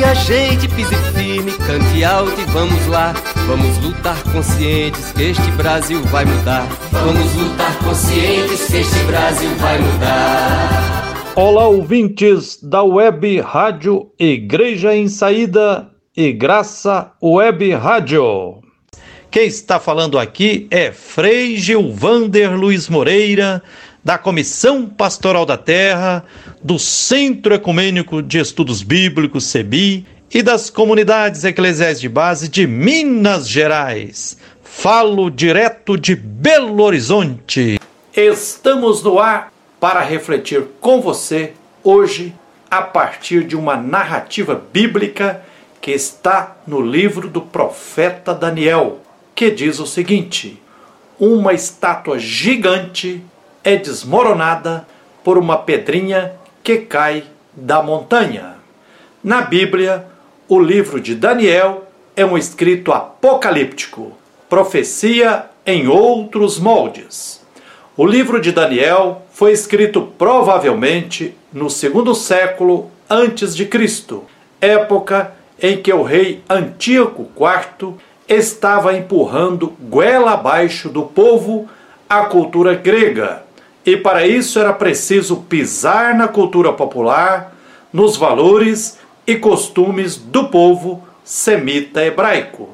minha gente, pise firme, cante alto e vamos lá. Vamos lutar conscientes que este Brasil vai mudar. Vamos lutar conscientes que este Brasil vai mudar. Olá, ouvintes da Web Rádio Igreja em Saída e Graça Web Rádio. Quem está falando aqui é Frei Gilvander Luiz Moreira, da Comissão Pastoral da Terra, do Centro Ecumênico de Estudos Bíblicos, CEBI, e das comunidades eclesiais de base de Minas Gerais. Falo direto de Belo Horizonte. Estamos no ar para refletir com você hoje a partir de uma narrativa bíblica que está no livro do profeta Daniel, que diz o seguinte: Uma estátua gigante é desmoronada por uma pedrinha que cai da montanha. Na Bíblia, o livro de Daniel é um escrito apocalíptico, profecia em outros moldes. O livro de Daniel foi escrito provavelmente no segundo século antes de Cristo, época em que o rei Antíoco IV estava empurrando goela abaixo do povo a cultura grega e para isso era preciso pisar na cultura popular, nos valores e costumes do povo semita hebraico.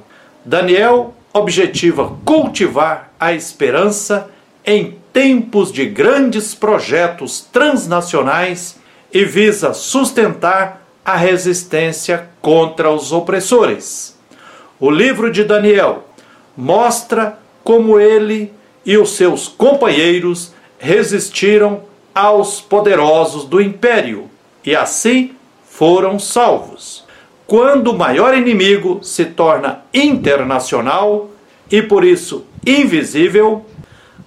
Daniel objetiva cultivar a esperança em tempos de grandes projetos transnacionais e visa sustentar a resistência contra os opressores. O livro de Daniel mostra como ele e os seus companheiros resistiram aos poderosos do império e assim foram salvos. Quando o maior inimigo se torna internacional e por isso invisível,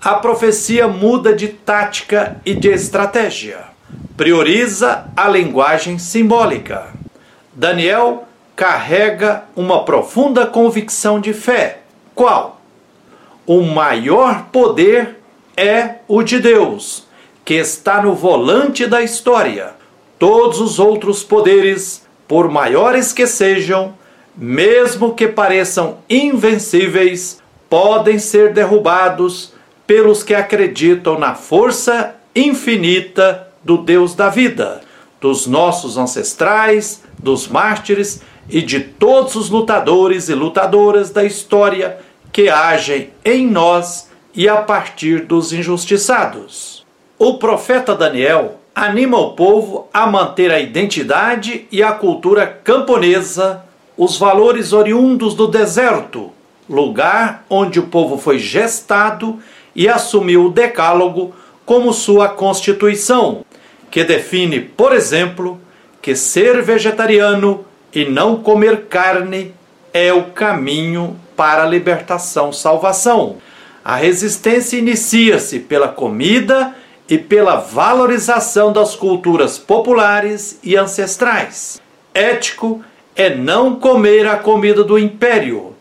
a profecia muda de tática e de estratégia. Prioriza a linguagem simbólica. Daniel carrega uma profunda convicção de fé. Qual? O maior poder é o de Deus, que está no volante da história. Todos os outros poderes, por maiores que sejam, mesmo que pareçam invencíveis, podem ser derrubados pelos que acreditam na força infinita do Deus da vida, dos nossos ancestrais, dos mártires e de todos os lutadores e lutadoras da história que agem em nós e a partir dos injustiçados. O profeta Daniel anima o povo a manter a identidade e a cultura camponesa, os valores oriundos do deserto, lugar onde o povo foi gestado e assumiu o Decálogo como sua constituição, que define, por exemplo, que ser vegetariano e não comer carne é o caminho para a libertação salvação. A resistência inicia-se pela comida e pela valorização das culturas populares e ancestrais. Ético é não comer a comida do império,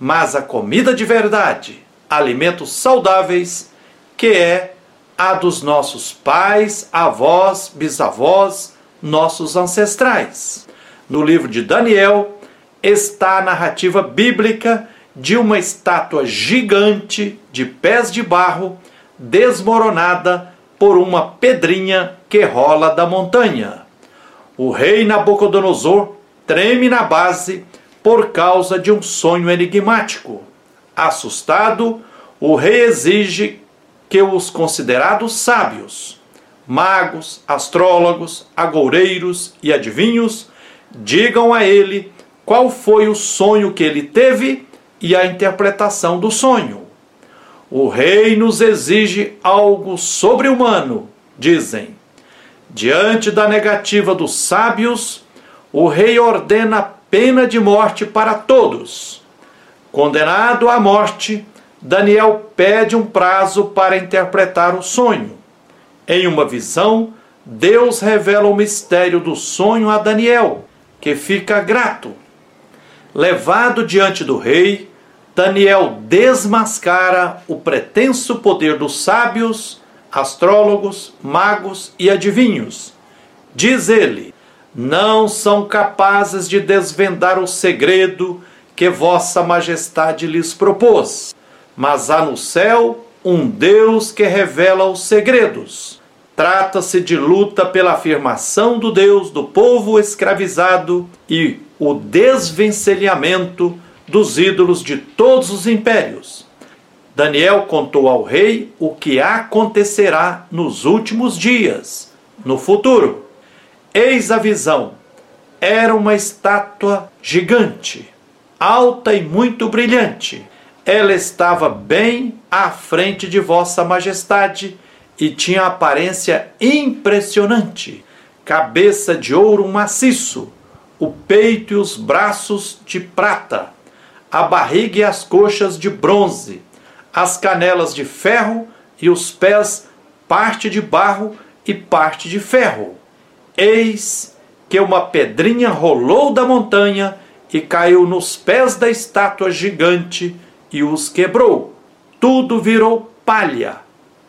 mas a comida de verdade, alimentos saudáveis, que é a dos nossos pais, avós, bisavós, nossos ancestrais. No livro de Daniel está a narrativa bíblica de uma estátua gigante de pés de barro desmoronada por uma pedrinha que rola da montanha. O rei Nabucodonosor treme na base por causa de um sonho enigmático. Assustado, o rei exige que os considerados sábios, magos, astrólogos, agoureiros e adivinhos digam a ele qual foi o sonho que ele teve e a interpretação do sonho. O rei nos exige algo sobre-humano, dizem. Diante da negativa dos sábios, o rei ordena pena de morte para todos. Condenado à morte, Daniel pede um prazo para interpretar o sonho. Em uma visão, Deus revela o mistério do sonho a Daniel, que fica grato. Levado diante do rei, Daniel desmascara o pretenso poder dos sábios, astrólogos, magos e adivinhos. Diz ele: não são capazes de desvendar o segredo que Vossa Majestade lhes propôs, mas há no céu um Deus que revela os segredos. Trata-se de luta pela afirmação do Deus do povo escravizado e o desvencilhamento dos ídolos de todos os impérios. Daniel contou ao rei o que acontecerá nos últimos dias, no futuro. Eis a visão. Era uma estátua gigante, alta e muito brilhante. Ela estava bem à frente de Vossa Majestade e tinha aparência impressionante. Cabeça de ouro maciço, o peito e os braços de prata, a barriga e as coxas de bronze, as canelas de ferro e os pés parte de barro e parte de ferro. Eis que uma pedrinha rolou da montanha e caiu nos pés da estátua gigante e os quebrou. Tudo virou palha,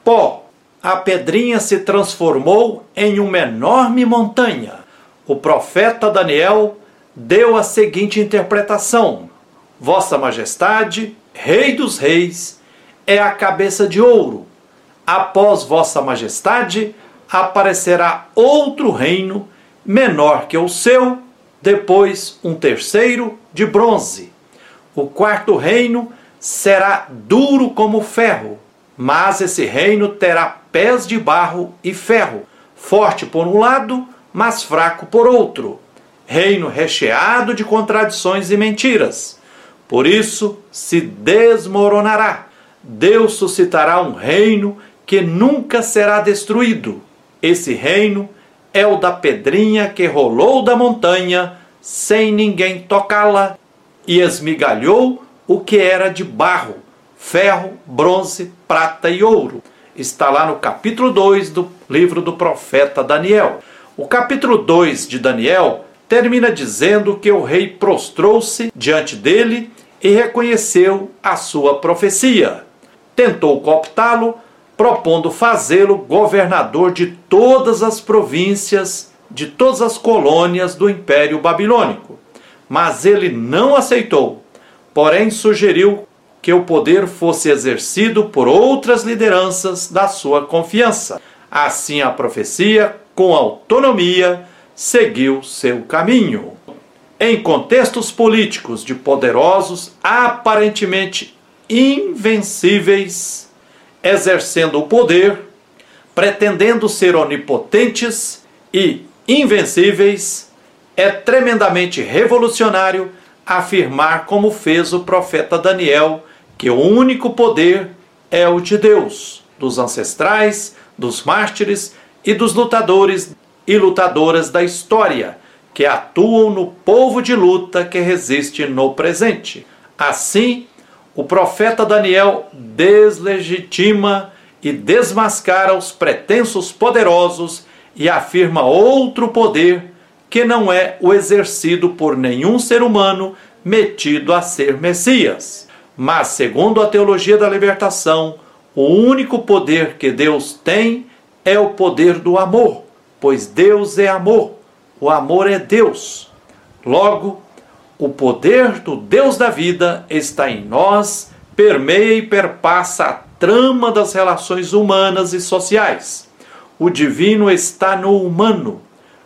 pó. A pedrinha se transformou em uma enorme montanha. O profeta Daniel deu a seguinte interpretação: Vossa Majestade, Rei dos Reis, é a cabeça de ouro. Após Vossa Majestade, aparecerá outro reino menor que o seu, depois um terceiro de bronze. O quarto reino será duro como ferro, mas esse reino terá pés de barro e ferro, forte por um lado, mas fraco por outro. Reino recheado de contradições e mentiras. Por isso se desmoronará. Deus suscitará um reino que nunca será destruído esse reino é o da pedrinha que rolou da montanha sem ninguém tocá-la e esmigalhou o que era de barro, ferro, bronze, prata e ouro. Está lá no capítulo 2 do livro do profeta Daniel. O capítulo 2 de Daniel termina dizendo que o rei prostrou-se diante dele e reconheceu a sua profecia. Tentou cooptá-lo, propondo fazê-lo governador de todas as províncias, de todas as colônias do Império Babilônico. Mas ele não aceitou, porém sugeriu que o poder fosse exercido por outras lideranças da sua confiança. Assim a profecia, com autonomia, seguiu seu caminho. Em contextos políticos de poderosos aparentemente invencíveis, exercendo o poder, pretendendo ser onipotentes e invencíveis, é tremendamente revolucionário afirmar, como fez o profeta Daniel, que o único poder é o de Deus, dos ancestrais, dos mártires e dos lutadores e lutadoras da história, que atuam no povo de luta que resiste no presente. Assim, o profeta Daniel deslegitima e desmascara os pretensos poderosos e afirma outro poder que não é o exercido por nenhum ser humano metido a ser Messias. Mas, segundo a teologia da libertação, o único poder que Deus tem é o poder do amor, pois Deus é amor, o amor é Deus. Logo, o poder do Deus da vida está em nós, permeia e perpassa a trama das relações humanas e sociais. O divino está no humano,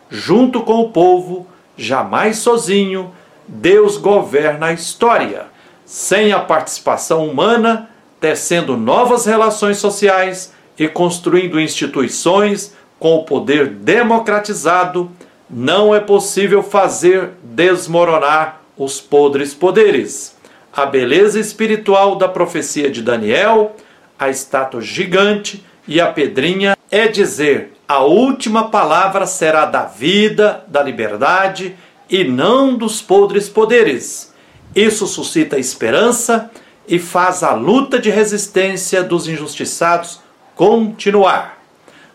junto com o povo, jamais sozinho, Deus governa a história. Sem a participação humana, tecendo novas relações sociais e construindo instituições com o poder democratizado, não é possível fazer desmoronar os podres poderes. A beleza espiritual da profecia de Daniel, a estátua gigante e a pedrinha é dizer: a última palavra será da vida, da liberdade e não dos podres poderes. Isso suscita esperança e faz a luta de resistência dos injustiçados continuar.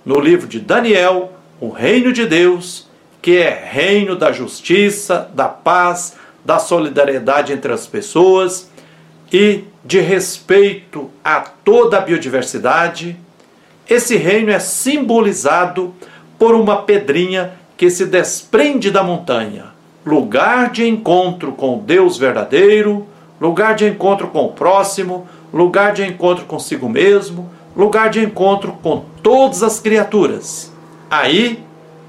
No livro de Daniel, o reino de Deus que é reino da justiça, da paz, da solidariedade entre as pessoas e de respeito a toda a biodiversidade. Esse reino é simbolizado por uma pedrinha que se desprende da montanha, lugar de encontro com Deus verdadeiro, lugar de encontro com o próximo, lugar de encontro consigo mesmo, lugar de encontro com todas as criaturas. Aí,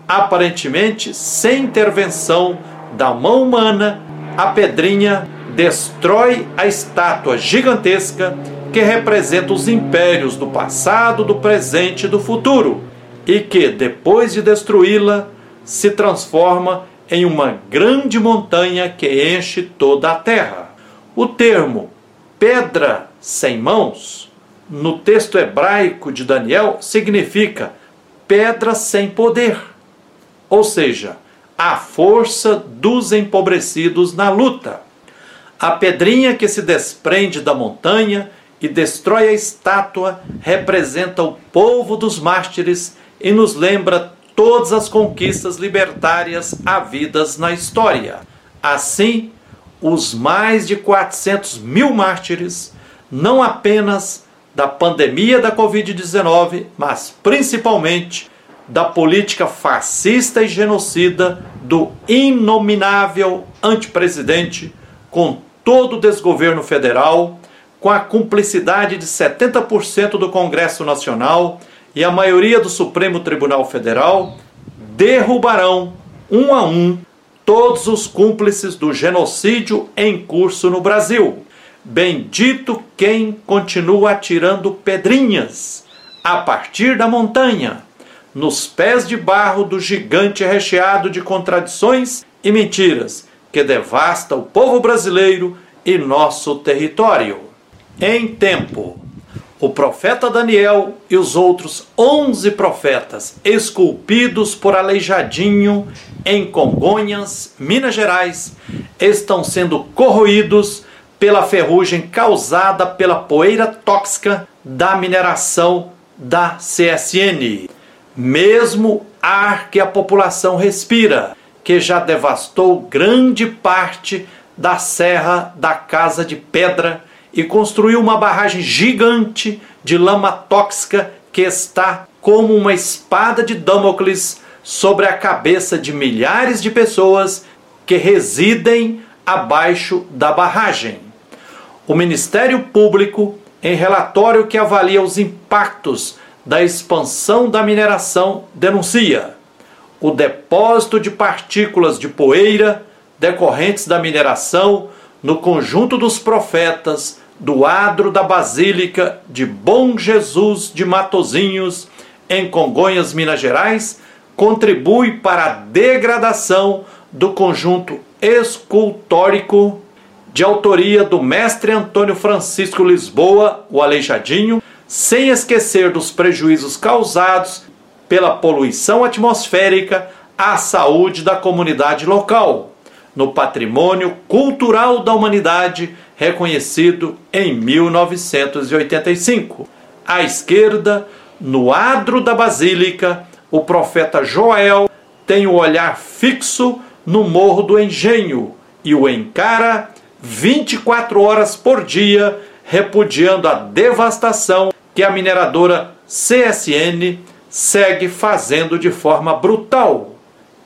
aparentemente sem intervenção da mão humana, a pedrinha destrói a estátua gigantesca que representa os impérios do passado, do presente e do futuro, e que, depois de destruí-la, se transforma em uma grande montanha que enche toda a terra. O termo pedra sem mãos, no texto hebraico de Daniel, significa pedra sem poder, ou seja, a força dos empobrecidos na luta. A pedrinha que se desprende da montanha e destrói a estátua representa o povo dos mártires e nos lembra todas as conquistas libertárias havidas na história. Assim, os mais de 400 mil mártires, não apenas da pandemia da Covid-19, mas principalmente da política fascista e genocida do inominável antepresidente, com todo o desgoverno federal, com a cumplicidade de 70% do Congresso Nacional e a maioria do Supremo Tribunal Federal, derrubarão um a um todos os cúmplices do genocídio em curso no Brasil. Bendito quem continua atirando pedrinhas a partir da montanha nos pés de barro do gigante recheado de contradições e mentiras que devasta o povo brasileiro e nosso território. Em tempo, o profeta Daniel e os outros onze profetas esculpidos por Aleijadinho em Congonhas, Minas Gerais, estão sendo corroídos pela ferrugem causada pela poeira tóxica da mineração da CSN mesmo ar que a população respira, que já devastou grande parte da Serra da Casa de Pedra e construiu uma barragem gigante de lama tóxica que está como uma espada de Damocles sobre a cabeça de milhares de pessoas que residem abaixo da barragem. O Ministério Público, em relatório que avalia os impactos da expansão da mineração denuncia o depósito de partículas de poeira decorrentes da mineração no conjunto dos profetas do adro da Basílica de Bom Jesus de Matozinhos, em Congonhas, Minas Gerais, contribui para a degradação do conjunto escultórico de autoria do mestre Antônio Francisco Lisboa, o Aleijadinho, sem esquecer dos prejuízos causados pela poluição atmosférica à saúde da comunidade local, no patrimônio cultural da humanidade reconhecido em 1985. À esquerda, no adro da basílica, o profeta Joel tem o olhar fixo no Morro do Engenho e o encara 24 horas por dia, repudiando a devastação que a mineradora CSN segue fazendo de forma brutal.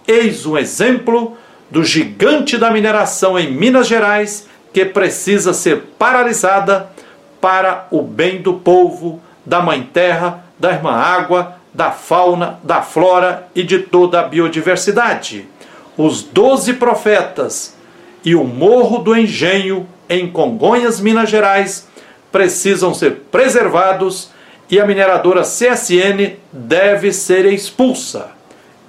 Eis um exemplo do gigante da mineração em Minas Gerais que precisa ser paralisada para o bem do povo, da Mãe Terra, da Irmã Água, da fauna, da flora e de toda a biodiversidade. Os doze profetas e o Morro do Engenho, em Congonhas, Minas Gerais, precisam ser preservados e a mineradora CSN deve ser expulsa.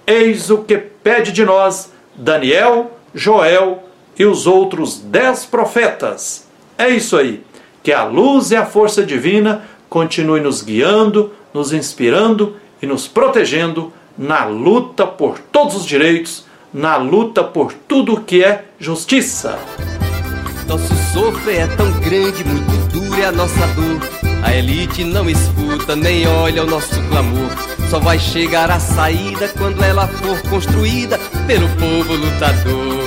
Eis o que pede de nós Daniel, Joel e os outros dez profetas. É isso aí. Que a luz e a força divina continue nos guiando, nos inspirando e nos protegendo na luta por todos os direitos, na luta por tudo que é justiça. Nosso sofrer é tão grande, muito duro é a nossa dor. A elite não escuta nem olha o nosso clamor. Só vai chegar a saída quando ela for construída pelo povo lutador.